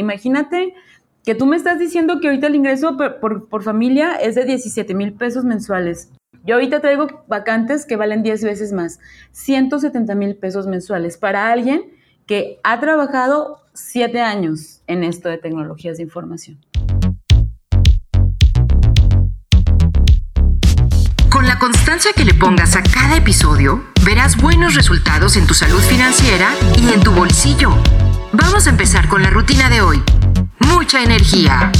Imagínate que tú me estás diciendo que ahorita el ingreso por, familia es de 17 mil pesos mensuales. Yo ahorita traigo vacantes que valen 10 veces más, 170 mil pesos mensuales para alguien que ha trabajado 7 años en esto de tecnologías de información. Con la constancia que le pongas a cada episodio, verás buenos resultados en tu salud financiera y en tu bolsillo. Vamos a empezar con la rutina de hoy mucha energía.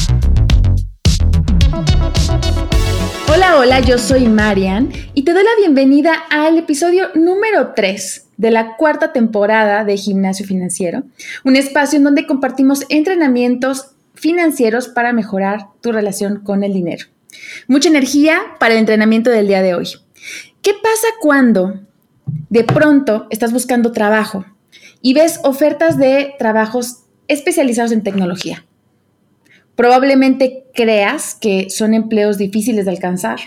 Hola, hola, yo soy Marian y te doy la bienvenida al episodio número 3 de la cuarta temporada de Gimnasio Financiero, un espacio en donde compartimos entrenamientos financieros para mejorar tu relación con el dinero. Mucha energía para el entrenamiento del día de hoy. ¿Qué pasa cuando de pronto estás buscando trabajo y ves ofertas de trabajos especializados en tecnología? Probablemente creas que son empleos difíciles de alcanzar,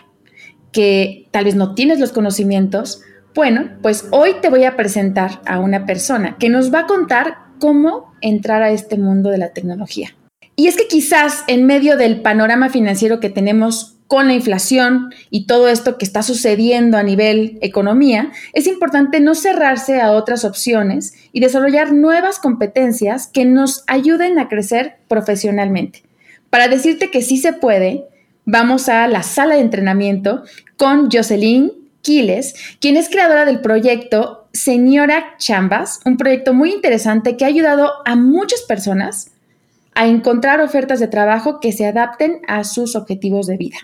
que tal vez no tienes los conocimientos. Bueno, pues hoy te voy a presentar a una persona que nos va a contar cómo entrar a este mundo de la tecnología. Y es que quizás en medio del panorama financiero que tenemos con la inflación y todo esto que está sucediendo a nivel economía, es importante no cerrarse a otras opciones y desarrollar nuevas competencias que nos ayuden a crecer profesionalmente. Para decirte que sí se puede, vamos a la sala de entrenamiento con Jocelyn Quiles, quien es creadora del proyecto Señora Chambas, un proyecto muy interesante que ha ayudado a muchas personas a encontrar ofertas de trabajo que se adapten a sus objetivos de vida.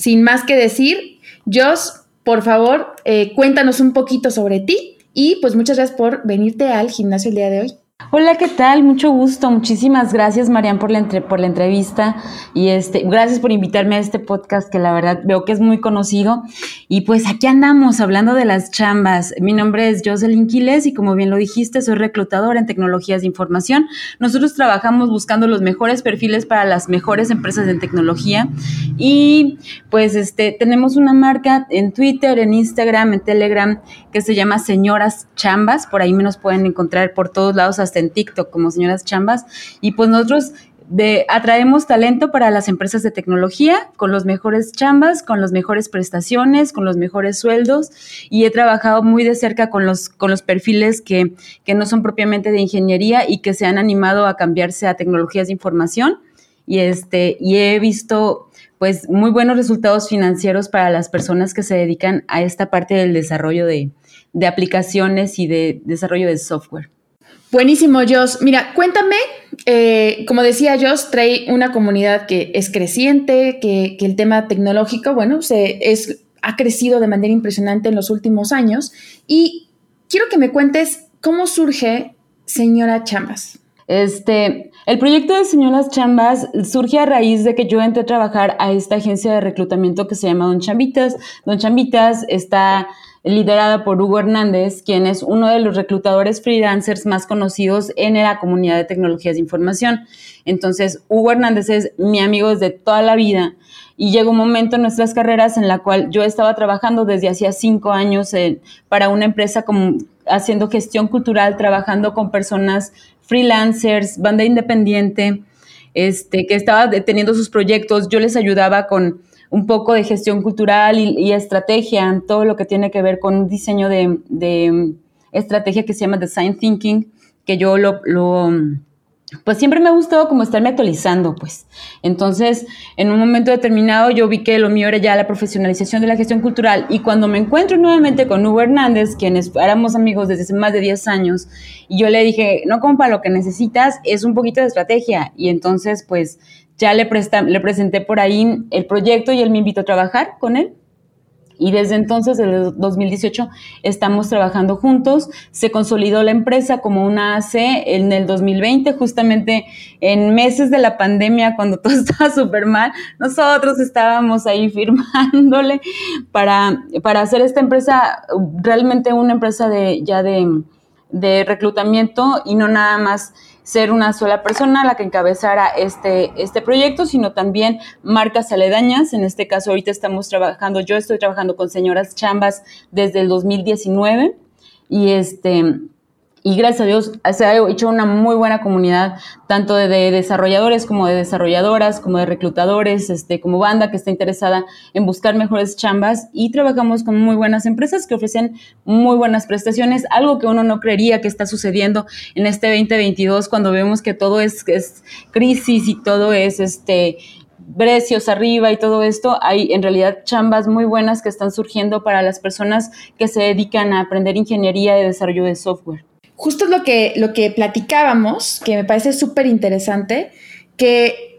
Sin más que decir, Jos, por favor, eh, cuéntanos un poquito sobre ti y pues muchas gracias por venirte al gimnasio el día de hoy. Hola, ¿qué tal? Mucho gusto. Muchísimas gracias, Marian, por la, por la entrevista y este, gracias por invitarme a este podcast que la verdad veo que es muy conocido. Y pues aquí andamos hablando de las chambas. Mi nombre es Jocelyn Quiles y como bien lo dijiste, soy reclutadora en tecnologías de información. Nosotros trabajamos buscando los mejores perfiles para las mejores empresas en tecnología y pues este, tenemos una marca en Twitter, en Instagram, en Telegram que se llama Señoras Chambas. Por ahí me nos pueden encontrar por todos lados hasta en TikTok como señoras chambas. Y pues nosotros de, atraemos talento para las empresas de tecnología con los mejores chambas, con las mejores prestaciones, con los mejores sueldos y he trabajado muy de cerca con los, con los perfiles que, que no son propiamente de ingeniería y que se han animado a cambiarse a tecnologías de información y, este, y he visto pues muy buenos resultados financieros para las personas que se dedican a esta parte del desarrollo de, de aplicaciones y de desarrollo de software. Buenísimo, Jos. Mira, cuéntame, eh, como decía Jos, trae una comunidad que es creciente, que, el tema tecnológico, bueno, se, ha crecido de manera impresionante en los últimos años. Y quiero que me cuentes cómo surge Señora Chambas. Este, el proyecto de Señoras Chambas surge a raíz de que yo entré a trabajar a esta agencia de reclutamiento que se llama Don Chambitas. Don Chambitas está liderada por Hugo Hernández, quien es uno de los reclutadores freelancers más conocidos en la comunidad de tecnologías de información. Entonces, Hugo Hernández es mi amigo desde toda la vida y llegó un momento en nuestras carreras en la cual yo estaba trabajando desde hacía cinco años para una empresa como haciendo gestión cultural, trabajando con personas freelancers, banda independiente, este, que estaba teniendo sus proyectos. Yo les ayudaba con un poco de gestión cultural y, estrategia, todo lo que tiene que ver con un diseño de, estrategia que se llama Design Thinking, que yo lo, pues siempre me ha gustado como estarme actualizando, pues. Entonces, en un momento determinado yo vi que lo mío era ya la profesionalización de la gestión cultural y cuando me encuentro nuevamente con Hugo Hernández, quienes éramos amigos desde hace más de 10 años, y yo le dije, no, compa, lo que necesitas es un poquito de estrategia. Y entonces, pues, ya le, le presenté por ahí el proyecto y él me invitó a trabajar con él. Y desde entonces, desde 2018, estamos trabajando juntos. Se consolidó la empresa como una AC en el 2020, justamente en meses de la pandemia, cuando todo estaba súper mal. Nosotros estábamos ahí firmándole para, para hacer esta empresa realmente una empresa de, ya de, de reclutamiento y no nada más ser una sola persona la que encabezara este, este proyecto, sino también marcas aledañas. En este caso, ahorita estamos trabajando, yo estoy trabajando con señoras chambas desde el 2019 y este... y gracias a Dios se ha hecho una muy buena comunidad, tanto de, desarrolladores como de desarrolladoras, como de reclutadores, este, como banda que está interesada en buscar mejores chambas y trabajamos con muy buenas empresas que ofrecen muy buenas prestaciones, algo que uno no creería que está sucediendo en este 2022 cuando vemos que todo es, es crisis y todo es este precios arriba y todo esto, hay en realidad chambas muy buenas que están surgiendo para las personas que se dedican a aprender ingeniería y desarrollo de software justo es lo que, lo que platicábamos, que me parece súper interesante, que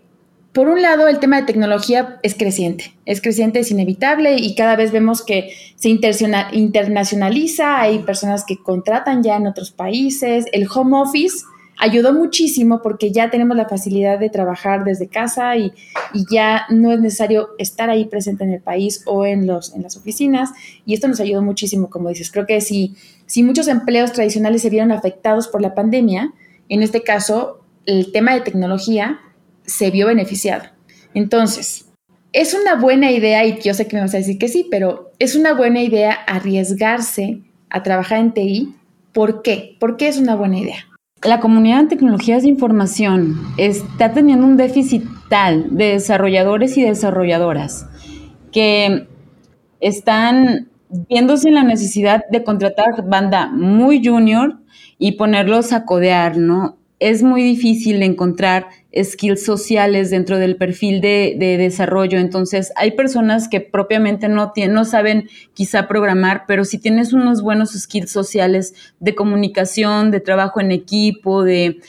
por un lado el tema de tecnología es creciente, es creciente, es inevitable y cada vez vemos que se internacionaliza, hay personas que contratan ya en otros países, el home office ayudó muchísimo porque ya tenemos la facilidad de trabajar desde casa y, ya no es necesario estar ahí presente en el país o en, los, en las oficinas. Y esto nos ayudó muchísimo, como dices. Creo que si, si muchos empleos tradicionales se vieron afectados por la pandemia, en este caso el tema de tecnología se vio beneficiado. Entonces, es una buena idea, y yo sé que me vas a decir que sí, pero es una buena idea arriesgarse a trabajar en TI. ¿Por qué? ¿Por qué es una buena idea? la comunidad de tecnologías de información está teniendo un déficit tal de desarrolladores y desarrolladoras que están viéndose la necesidad de contratar banda muy junior y ponerlos a codear, ¿no? es muy difícil encontrar skills sociales dentro del perfil de, desarrollo. Entonces, hay personas que propiamente no, tienen, no saben quizá programar, pero si tienes unos buenos skills sociales de comunicación, de trabajo en equipo, de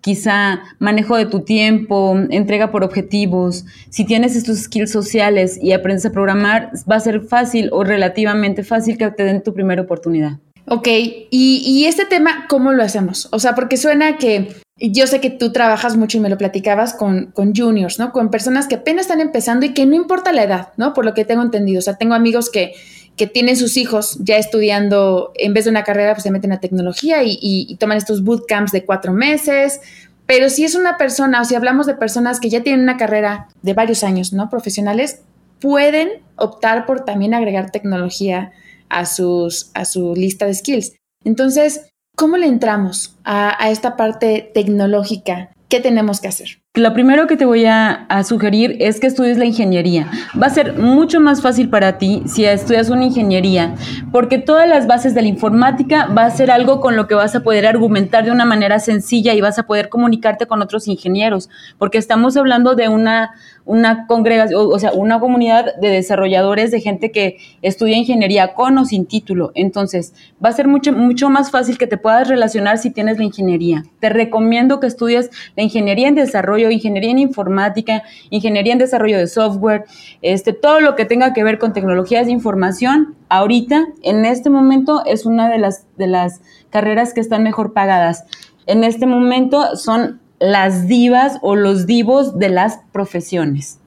quizá manejo de tu tiempo, entrega por objetivos. Si tienes estos skills sociales y aprendes a programar, va a ser fácil o relativamente fácil que te den tu primera oportunidad. Ok, y, este tema, ¿cómo lo hacemos? O sea, porque suena que yo sé que tú trabajas mucho y me lo platicabas con, con, juniors, ¿no? Con personas que apenas están empezando y que no importa la edad, ¿no? Por lo que tengo entendido. O sea, tengo amigos que, que tienen sus hijos ya estudiando, en vez de una carrera, pues se meten a tecnología y, toman estos bootcamps de cuatro meses. Pero si es una persona, o si hablamos de personas que ya tienen una carrera de varios años, ¿no? Profesionales, pueden optar por también agregar tecnología a, sus, a su lista de skills. Entonces, ¿cómo le entramos a esta parte tecnológica? ¿Qué tenemos que hacer? Lo primero que te voy a, sugerir es que estudies la ingeniería. Va a ser mucho más fácil para ti si estudias una ingeniería, porque todas las bases de la informática va a ser algo con lo que vas a poder argumentar de una manera sencilla y vas a poder comunicarte con otros ingenieros, porque estamos hablando de una, una congregación, o sea, una comunidad de desarrolladores, de gente que estudia ingeniería con o sin título. Entonces, va a ser mucho, mucho más fácil que te puedas relacionar si tienes la ingeniería. Te recomiendo que estudies la ingeniería en desarrollo ingeniería en informática, ingeniería en desarrollo de software, este, todo lo que tenga que ver con tecnologías de información, ahorita, en este momento, es una de las, de las carreras que están mejor pagadas. En este momento son las divas o los divos de las profesiones.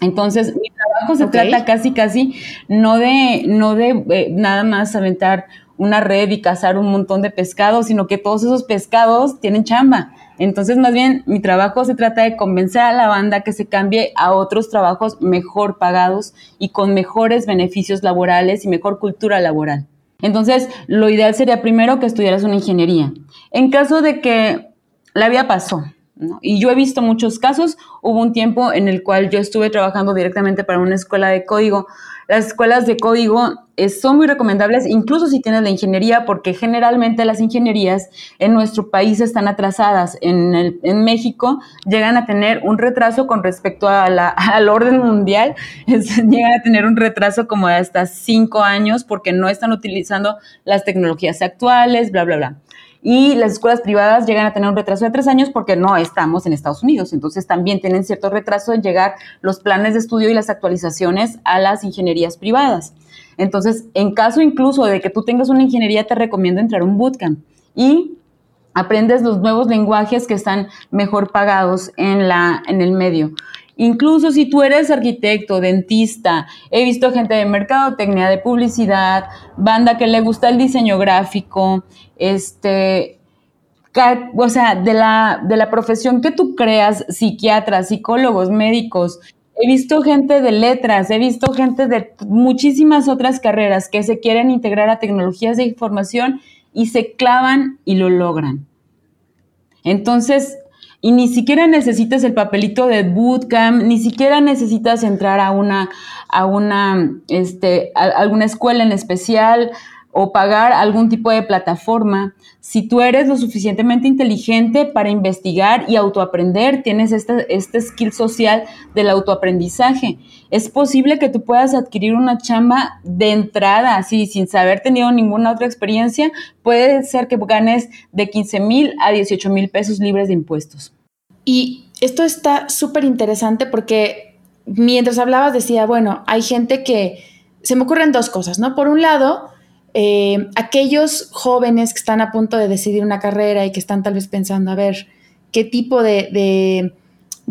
Entonces, mi trabajo se trata casi, casi no de, no de eh, nada más aventar una red y cazar un montón de pescados, sino que todos esos pescados tienen chamba. Entonces, más bien, mi trabajo se trata de convencer a la banda que se cambie a otros trabajos mejor pagados y con mejores beneficios laborales y mejor cultura laboral. Entonces, lo ideal sería primero que estudiaras una ingeniería. En caso de que la vida pasó, y yo he visto muchos casos, hubo un tiempo en el cual yo estuve trabajando directamente para una escuela de código las escuelas de código eh, son muy recomendables, incluso si tienes la ingeniería, porque generalmente las ingenierías en nuestro país están atrasadas. En, en México llegan a tener un retraso con respecto a la, al orden mundial, llegan a tener un retraso como de hasta cinco años porque no están utilizando las tecnologías actuales, bla, bla, bla y las escuelas privadas llegan a tener un retraso de tres años porque no estamos en Estados Unidos. Entonces también tienen cierto retraso en llegar los planes de estudio y las actualizaciones a las ingenierías privadas. Entonces, en caso incluso de que tú tengas una ingeniería, te recomiendo entrar a un bootcamp y aprendes los nuevos lenguajes que están mejor pagados en, la, en el medio. Incluso si tú eres arquitecto, dentista, he visto gente de mercadotecnia, de publicidad, banda que le gusta el diseño gráfico, este, o sea, de la, de la profesión que tú creas, psiquiatras, psicólogos, médicos, he visto gente de letras, he visto gente de muchísimas otras carreras que se quieren integrar a tecnologías de información y se clavan y lo logran. Entonces, y ni siquiera necesitas el papelito de bootcamp, ni siquiera necesitas entrar a una, a una, este, alguna escuela en especial o pagar algún tipo de plataforma. Si tú eres lo suficientemente inteligente para investigar y autoaprender, tienes este, este skill social del autoaprendizaje. Es posible que tú puedas adquirir una chamba de entrada, así, sin saber tenido ninguna otra experiencia. Puede ser que ganes de 15 mil a 18 mil pesos libres de impuestos. Y esto está súper interesante porque mientras hablabas decía, bueno, hay gente que se me ocurren dos cosas, ¿no? Por un lado, eh, aquellos jóvenes que están a punto de decidir una carrera y que están tal vez pensando, a ver, qué tipo de,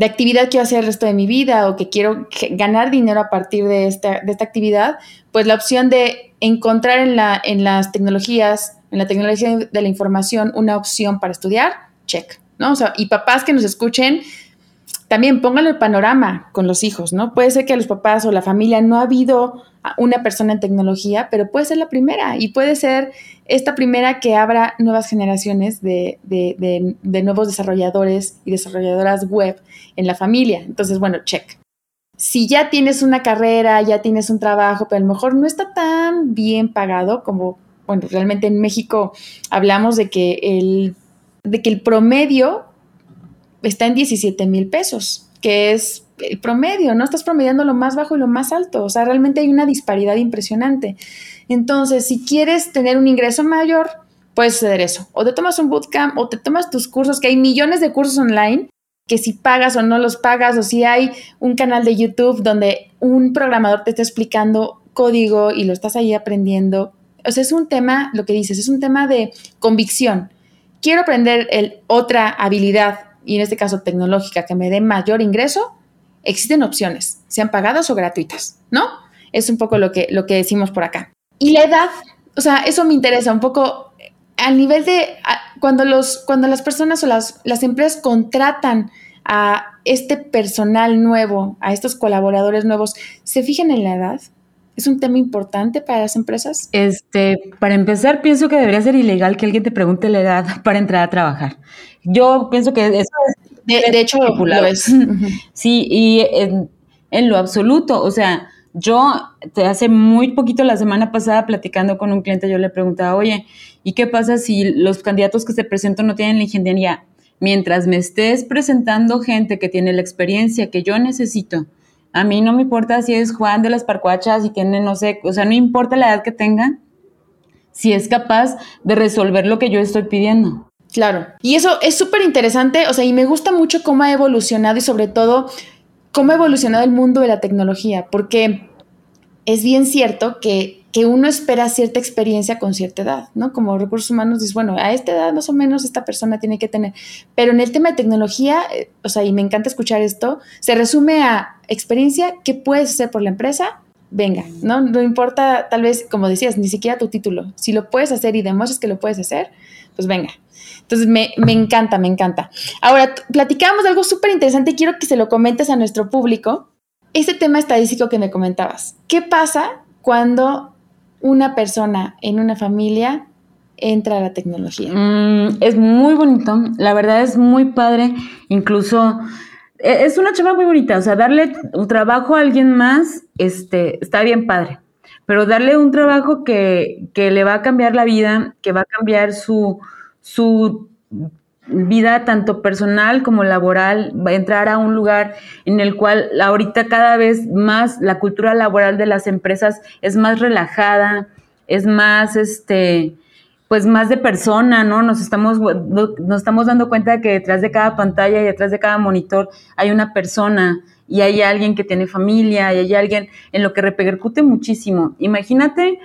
actividad quiero hacer el resto de mi vida o que quiero ganar dinero a partir de esta, de esta actividad, pues la opción de encontrar en, la, en las tecnologías, en la tecnología de la información, una opción para estudiar, check, ¿no? O sea, y papás que nos escuchen, también pónganlo el panorama con los hijos, ¿no? Puede ser que a los papás o la familia no ha habido una persona en tecnología, pero puede ser la primera y puede ser esta primera que abra nuevas generaciones de, nuevos desarrolladores y desarrolladoras web en la familia. Entonces, bueno, check. Si ya tienes una carrera, ya tienes un trabajo, pero a lo mejor no está tan bien pagado como, bueno, realmente en México hablamos de que el promedio está en 17 mil pesos, que es el promedio, ¿no? Estás promediando lo más bajo y lo más alto, o sea, realmente hay una disparidad impresionante. Entonces, si quieres tener un ingreso mayor, puedes hacer eso. O te tomas un bootcamp o te tomas tus cursos, que hay millones de cursos online que si pagas o no los pagas, o si hay un canal de YouTube donde un programador te está explicando código y lo estás ahí aprendiendo. O sea, es un tema, lo que dices, es un tema de convicción. Quiero aprender el, otra habilidad y en este caso tecnológica, que me dé mayor ingreso, existen opciones, sean pagadas o gratuitas, ¿no? Es un poco lo que, lo que decimos por acá. Y la edad, o sea, eso me interesa un poco al nivel de cuando, los, cuando las personas o las, las empresas contratan a este personal nuevo, a estos colaboradores nuevos, ¿se fijan en la edad? ¿Es un tema importante para las empresas? Este, para empezar, pienso que debería ser ilegal que alguien te pregunte la edad para entrar a trabajar. Yo pienso que eso es... De, hecho, lo es. Sí, y en, lo absoluto, o sea, yo hace muy poquito la semana pasada platicando con un cliente, yo le preguntaba, oye, ¿y qué pasa si los candidatos que se presentan no tienen la ingeniería? Mientras me estés presentando gente que tiene la experiencia que yo necesito, a mí no me importa si es Juan de las Parcuachas y tiene, no sé, o sea, no importa la edad que tenga, si es capaz de resolver lo que yo estoy pidiendo. Claro. Y eso es súper interesante, o sea, y me gusta mucho cómo ha evolucionado y sobre todo cómo ha evolucionado el mundo de la tecnología, porque es bien cierto que, uno espera cierta experiencia con cierta edad, ¿no? Como recursos humanos dices, bueno, a esta edad más o menos esta persona tiene que tener, pero en el tema de tecnología, eh, o sea, y me encanta escuchar esto, se resume a experiencia, ¿qué puedes hacer por la empresa? Venga, ¿no? No importa, tal vez, como decías, ni siquiera tu título. Si lo puedes hacer y demuestras que lo puedes hacer, pues venga. Entonces, me, encanta, me encanta. Ahora, platicábamos de algo súper interesante quiero que se lo comentes a nuestro público. Ese tema estadístico que me comentabas. ¿Qué pasa cuando una persona en una familia entra a la tecnología? Mm, es muy bonito, la verdad es muy padre, incluso e, es una chava muy bonita, o sea, darle un trabajo a alguien más, este, está bien padre, pero darle un trabajo que, que le va a cambiar la vida, que va a cambiar su, su vida tanto personal como laboral, va a entrar a un lugar en el cual ahorita cada vez más la cultura laboral de las empresas es más relajada, es más, este, pues más de persona, ¿no? Nos estamos, nos estamos dando cuenta de que detrás de cada pantalla y detrás de cada monitor hay una persona y hay alguien que tiene familia y hay alguien en lo que repercute muchísimo. Imagínate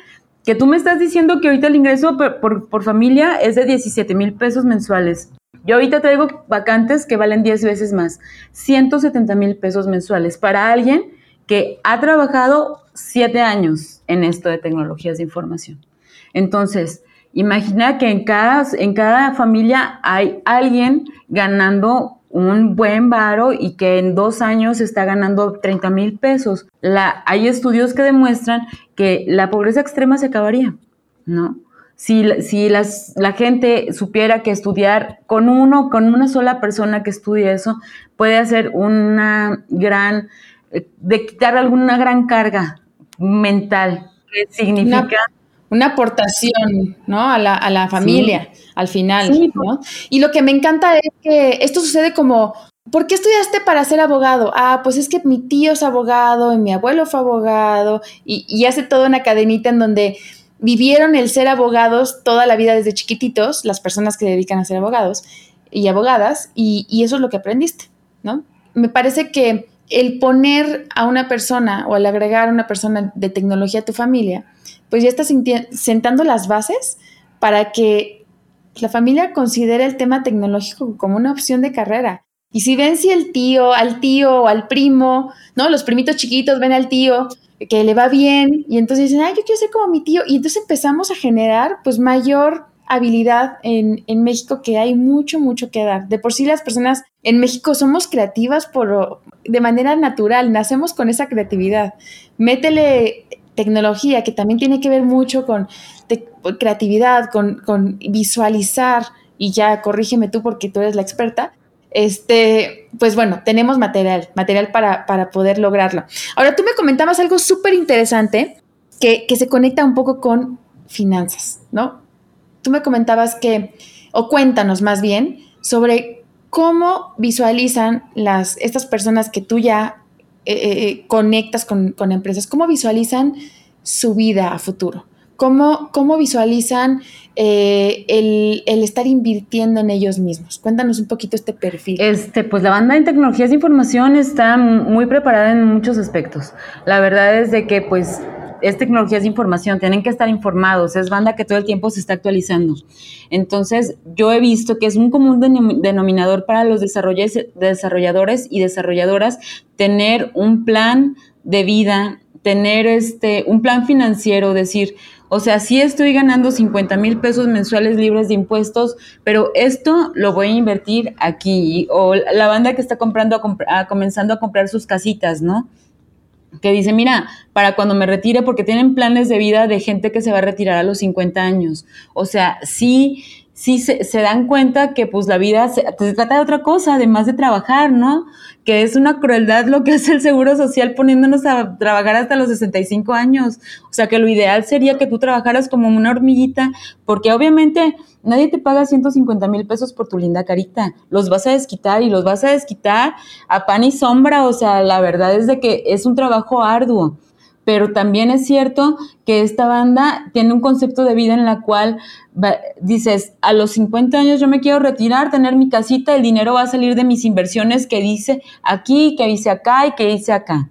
que tú me estás diciendo que ahorita el ingreso por, familia es de 17 mil pesos mensuales. Yo ahorita traigo vacantes que valen 10 veces más, 170 mil pesos mensuales para alguien que ha trabajado 7 años en esto de tecnologías de información. Entonces, imagina que en cada, en cada familia hay alguien ganando un buen varo y que en dos años está ganando 30 mil pesos. Hay estudios que demuestran que la pobreza extrema se acabaría, ¿no? Si, si las, la gente supiera que estudiar con uno, con una sola persona que estudie eso, puede hacer una gran, eh, de quitar alguna gran carga mental, que significa... Una, aportación, ¿no? A la, a la familia, al final, ¿no? Y lo que me encanta es que esto sucede como ¿Por qué estudiaste para ser abogado? Ah, pues es que mi tío es abogado y mi abuelo fue abogado y, y, hace toda una cadenita en donde vivieron el ser abogados toda la vida desde chiquititos, las personas que dedican a ser abogados y abogadas, y, eso es lo que aprendiste, ¿no? Me parece que el poner a una persona o al agregar a una persona de tecnología a tu familia, pues ya estás sentando las bases para que la familia considere el tema tecnológico como una opción de carrera. Y si ven si el tío, al tío o al primo, ¿no? Los primitos chiquitos ven al tío que le va bien y entonces dicen, ay, yo quiero ser como mi tío. Y entonces empezamos a generar pues mayor habilidad en, en, México que hay mucho, mucho que dar. De por sí las personas en México somos creativas por, de manera natural, nacemos con esa creatividad. Métele tecnología que también tiene que ver mucho con creatividad, con, con visualizar y ya corrígeme tú porque tú eres la experta este, pues bueno, tenemos material, material para, para poder lograrlo. Ahora, tú me comentabas algo súper interesante que, que se conecta un poco con finanzas, ¿no? Tú me comentabas que, o cuéntanos más bien, sobre cómo visualizan las, estas personas que tú ya eh, eh, eh, conectas con, con, empresas, cómo visualizan su vida a futuro, cómo, visualizan eh, el, estar invirtiendo en ellos mismos. Cuéntanos un poquito este perfil. Este, pues la banda en tecnologías de información está muy preparada en muchos aspectos. La verdad es de que pues es tecnologías de información, tienen que estar informados, es banda que todo el tiempo se está actualizando. Entonces, yo he visto que es un común denominador para los desarrolladores y desarrolladoras tener un plan de vida, tener este, un plan financiero, decir, o sea, sí estoy ganando 50 mil pesos mensuales libres de impuestos, pero esto lo voy a invertir aquí. O la banda que está comprando, a comenzando a comprar sus casitas, ¿no? Que dice, mira, para cuando me retire, porque tienen planes de vida de gente que se va a retirar a los 50 años. O sea, sí, sí se, dan cuenta que pues la vida se, se, trata de otra cosa, además de trabajar, ¿no? que es una crueldad lo que hace el Seguro Social poniéndonos a trabajar hasta los 65 años. O sea, que lo ideal sería que tú trabajaras como una hormiguita, porque obviamente nadie te paga 150 mil pesos por tu linda carita. Los vas a desquitar y los vas a desquitar a pan y sombra. O sea, la verdad es de que es un trabajo arduo pero también es cierto que esta banda tiene un concepto de vida en la cual dices, a los 50 años yo me quiero retirar, tener mi casita, el dinero va a salir de mis inversiones que dice aquí, que dice acá y que dice acá.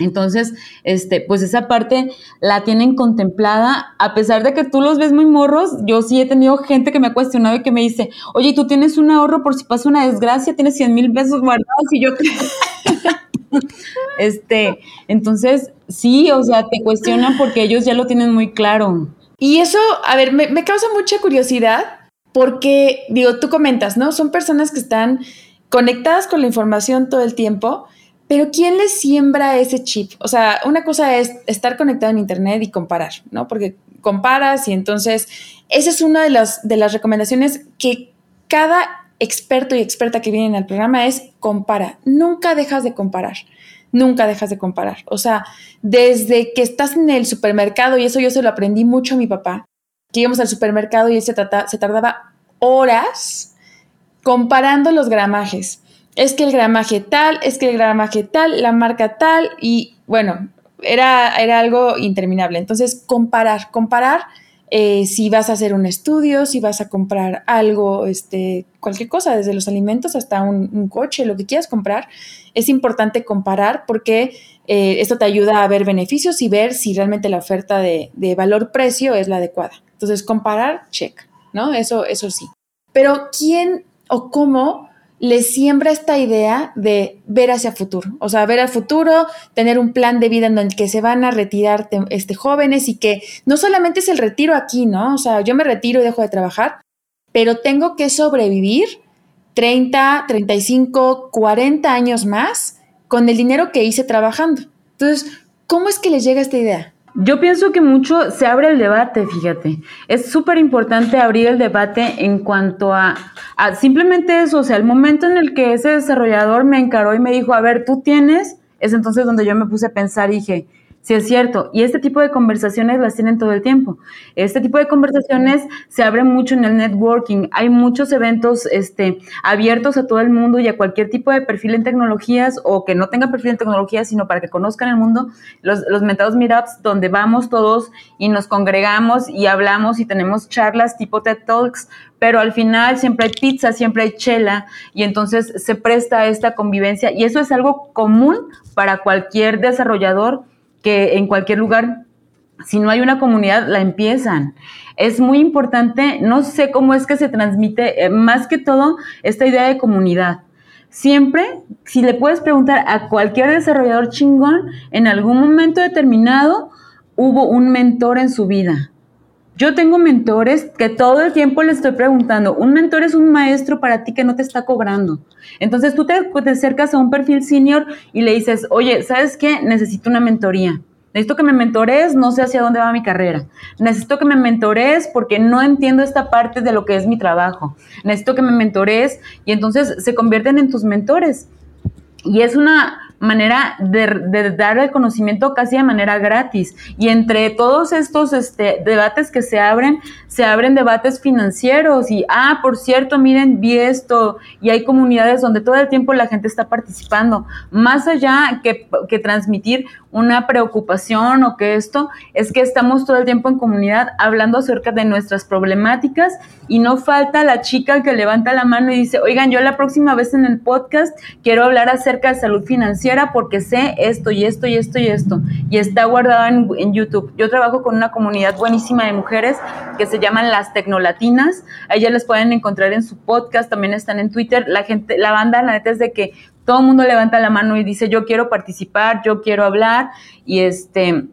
Entonces, este, pues esa parte la tienen contemplada, a pesar de que tú los ves muy morros, yo sí he tenido gente que me ha cuestionado y que me dice, oye, tú tienes un ahorro por si pasa una desgracia, tienes 100 mil pesos guardados y yo... este, entonces, sí, o sea, te cuestionan porque ellos ya lo tienen muy claro. Y eso, a ver, me, me causa mucha curiosidad porque, digo, tú comentas, ¿no? Son personas que están conectadas con la información todo el tiempo, pero ¿quién les siembra ese chip? O sea, una cosa es estar conectado en Internet y comparar, ¿no? Porque comparas y entonces esa es una de las, de las recomendaciones que cada experto y experta que vienen al programa es compara. Nunca dejas de comparar. Nunca dejas de comparar. O sea, desde que estás en el supermercado, y eso yo se lo aprendí mucho a mi papá, que íbamos al supermercado y se, se tardaba horas comparando los gramajes. Es que el gramaje tal, es que el gramaje tal, la marca tal, y bueno, era, era algo interminable. Entonces, comparar, comparar eh, si vas a hacer un estudio, si vas a comprar algo, este, cualquier cosa, desde los alimentos hasta un, coche, lo que quieras comprar, es importante comparar porque eh, esto te ayuda a ver beneficios y ver si realmente la oferta de, de valor-precio es la adecuada. Entonces, comparar, check, ¿no? Eso, eso sí. Pero, ¿quién o cómo les siembra esta idea de ver hacia futuro, o sea, ver al futuro, tener un plan de vida en el que se van a retirar este, jóvenes y que no solamente es el retiro aquí, ¿no? O sea, yo me retiro y dejo de trabajar, pero tengo que sobrevivir 30, 35, 40 años más con el dinero que hice trabajando. Entonces, ¿cómo es que les llega esta idea? Yo pienso que mucho se abre el debate, fíjate. Es súper importante abrir el debate en cuanto a, a, simplemente eso, o sea, el momento en el que ese desarrollador me encaró y me dijo, a ver, tú tienes, es entonces donde yo me puse a pensar y dije, Sí, es cierto. Y este tipo de conversaciones las tienen todo el tiempo. Este tipo de conversaciones se abre mucho en el networking. Hay muchos eventos este, abiertos a todo el mundo y a cualquier tipo de perfil en tecnologías o que no tenga perfil en tecnologías, sino para que conozcan el mundo. Los, los metados meetups donde vamos todos y nos congregamos y hablamos y tenemos charlas tipo TED Talks, pero al final siempre hay pizza, siempre hay chela y entonces se presta esta convivencia y eso es algo común para cualquier desarrollador en cualquier lugar, si no hay una comunidad, la empiezan. Es muy importante, no sé cómo es que se transmite, eh, más que todo, esta idea de comunidad. Siempre, si le puedes preguntar a cualquier desarrollador chingón, en algún momento determinado hubo un mentor en su vida. Yo tengo mentores que todo el tiempo le estoy preguntando, un mentor es un maestro para ti que no te está cobrando. Entonces tú te, te acercas a un perfil senior y le dices, oye, ¿sabes qué? Necesito una mentoría. Necesito que me mentores, no sé hacia dónde va mi carrera. Necesito que me mentores porque no entiendo esta parte de lo que es mi trabajo. Necesito que me mentores y entonces se convierten en tus mentores. Y es una manera de, dar el conocimiento casi de manera gratis. Y entre todos estos este, debates que se abren, se abren debates financieros y, ah, por cierto, miren, vi esto, y hay comunidades donde todo el tiempo la gente está participando. Más allá que, que transmitir una preocupación o que esto, es que estamos todo el tiempo en comunidad hablando acerca de nuestras problemáticas y no falta la chica que levanta la mano y dice, oigan, yo la próxima vez en el podcast quiero hablar acerca de salud financiera porque sé esto y esto y esto y esto. Y está guardado en, YouTube. Yo trabajo con una comunidad buenísima de mujeres que se llaman las Tecnolatinas. A ellas les pueden encontrar en su podcast, también están en Twitter. La gente, la banda, la neta es de que todo el mundo levanta la mano y dice, yo quiero participar, yo quiero hablar y este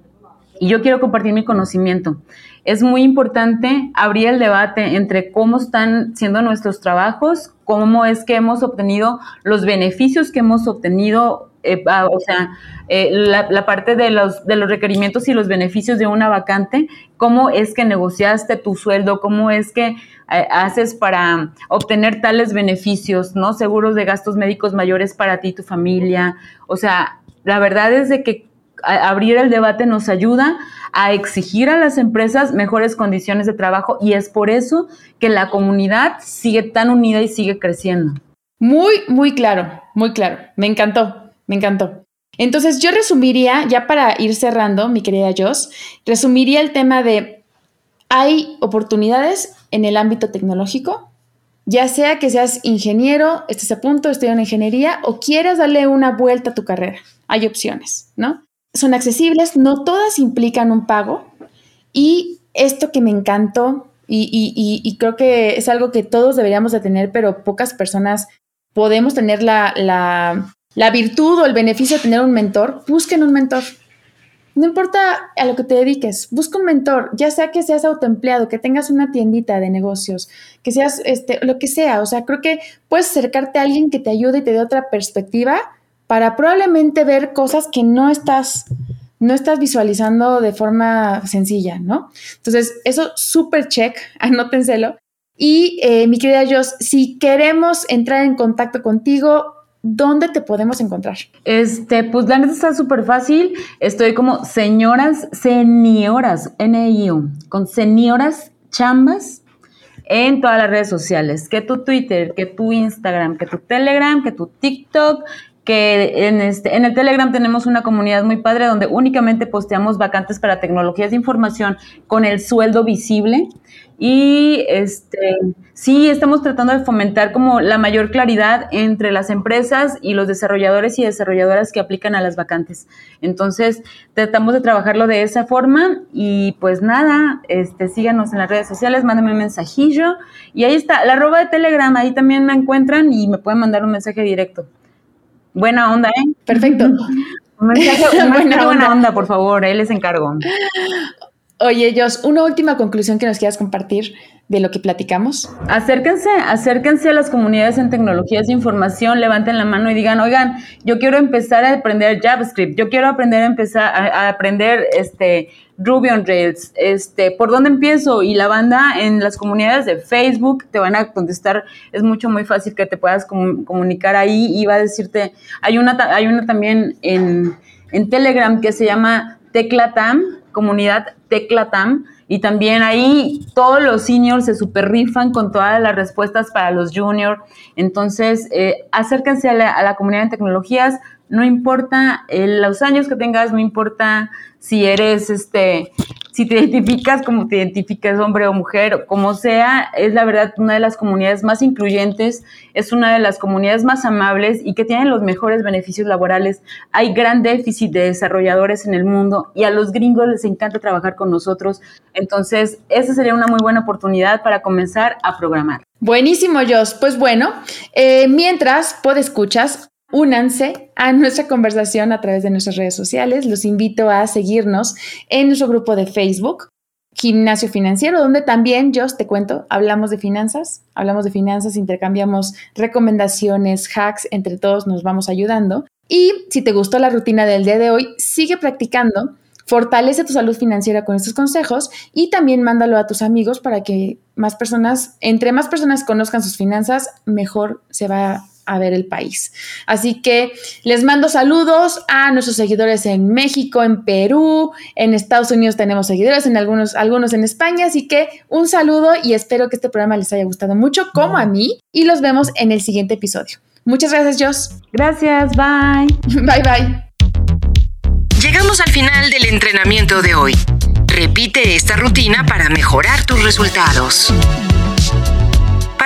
y yo quiero compartir mi conocimiento. Es muy importante abrir el debate entre cómo están siendo nuestros trabajos, cómo es que hemos obtenido los beneficios que hemos obtenido, eh, o sea, eh, la, parte de los, de los requerimientos y los beneficios de una vacante, cómo es que negociaste tu sueldo, cómo es que eh, haces para obtener tales beneficios, ¿no? Seguros de gastos médicos mayores para ti y tu familia. O sea, la verdad es de que abrir el debate nos ayuda a exigir a las empresas mejores condiciones de trabajo y es por eso que la comunidad sigue tan unida y sigue creciendo. Muy, muy claro, muy claro. Me encantó, me encantó. Entonces yo resumiría, ya para ir cerrando, mi querida Jos, resumiría el tema de hay oportunidades en el ámbito tecnológico, ya sea que seas ingeniero, estés a punto de estudiar ingeniería o quieras darle una vuelta a tu carrera. Hay opciones, ¿no? Son accesibles, no todas implican un pago y esto que me encantó y, creo que es algo que todos deberíamos de tener, pero pocas personas podemos tener la, la virtud o el beneficio de tener un mentor, busquen un mentor. No importa a lo que te dediques, busca un mentor, ya sea que seas autoempleado, que tengas una tiendita de negocios, que seas este, lo que sea. O sea, creo que puedes acercarte a alguien que te ayude y te dé otra perspectiva para probablemente ver cosas que no estás, no estás visualizando de forma sencilla, ¿no? Entonces, eso súper check, anótenselo. Y eh, mi querida Jos, si queremos entrar en contacto contigo, ¿dónde te podemos encontrar? Este, pues la neta está súper fácil. Estoy como señoras, senioras, N-I-O, con señoras chambas en todas las redes sociales. Que tu Twitter, que tu Instagram, que tu Telegram, que tu TikTok, que en, este, en el Telegram tenemos una comunidad muy padre donde únicamente posteamos vacantes para tecnologías de información con el sueldo visible. Y este, sí, estamos tratando de fomentar como la mayor claridad entre las empresas y los desarrolladores y desarrolladoras que aplican a las vacantes. Entonces, tratamos de trabajarlo de esa forma y pues nada, este, síganos en las redes sociales, mándenme un mensajillo y ahí está, la arroba de Telegram, ahí también me encuentran y me pueden mandar un mensaje directo. Buena onda, ¿eh? Perfecto. buena, onda. por favor, ahí les encargo. Oye, Jos, una última conclusión que nos quieras compartir de lo que platicamos? Acérquense, acérquense a las comunidades en tecnologías de información, levanten la mano y digan, oigan, yo quiero empezar a aprender JavaScript, yo quiero aprender a empezar a, aprender este Ruby on Rails, este, ¿por dónde empiezo? Y la banda en las comunidades de Facebook te van a contestar, es mucho muy fácil que te puedas comunicar ahí y va a decirte, hay una, hay una también en, en Telegram que se llama Teclatam, comunidad Teclatam, y también ahí todos los seniors se super rifan con todas las respuestas para los juniors. Entonces, eh, acérquense a la, comunidad de tecnologías, no importa los años que tengas, no importa si eres este si te identificas como te identificas, hombre o mujer, como sea, es la verdad una de las comunidades más incluyentes, es una de las comunidades más amables y que tienen los mejores beneficios laborales. Hay gran déficit de desarrolladores en el mundo y a los gringos les encanta trabajar con nosotros. Entonces, esa sería una muy buena oportunidad para comenzar a programar. Buenísimo, Jos. Pues bueno, eh, mientras, escuchas, Únanse a nuestra conversación a través de nuestras redes sociales. Los invito a seguirnos en nuestro grupo de Facebook, Gimnasio Financiero, donde también, yo te cuento, hablamos de finanzas, hablamos de finanzas, intercambiamos recomendaciones, hacks, entre todos nos vamos ayudando. Y si te gustó la rutina del día de hoy, sigue practicando, fortalece tu salud financiera con estos consejos y también mándalo a tus amigos para que más personas, entre más personas conozcan sus finanzas, mejor se va a ver el país. Así que les mando saludos a nuestros seguidores en México, en Perú, en Estados Unidos tenemos seguidores, en algunos, algunos en España, así que un saludo y espero que este programa les haya gustado mucho, como a mí, y los vemos en el siguiente episodio. Muchas gracias, Joss. Gracias, bye. Bye, bye. Llegamos al final del entrenamiento de hoy. Repite esta rutina para mejorar tus resultados.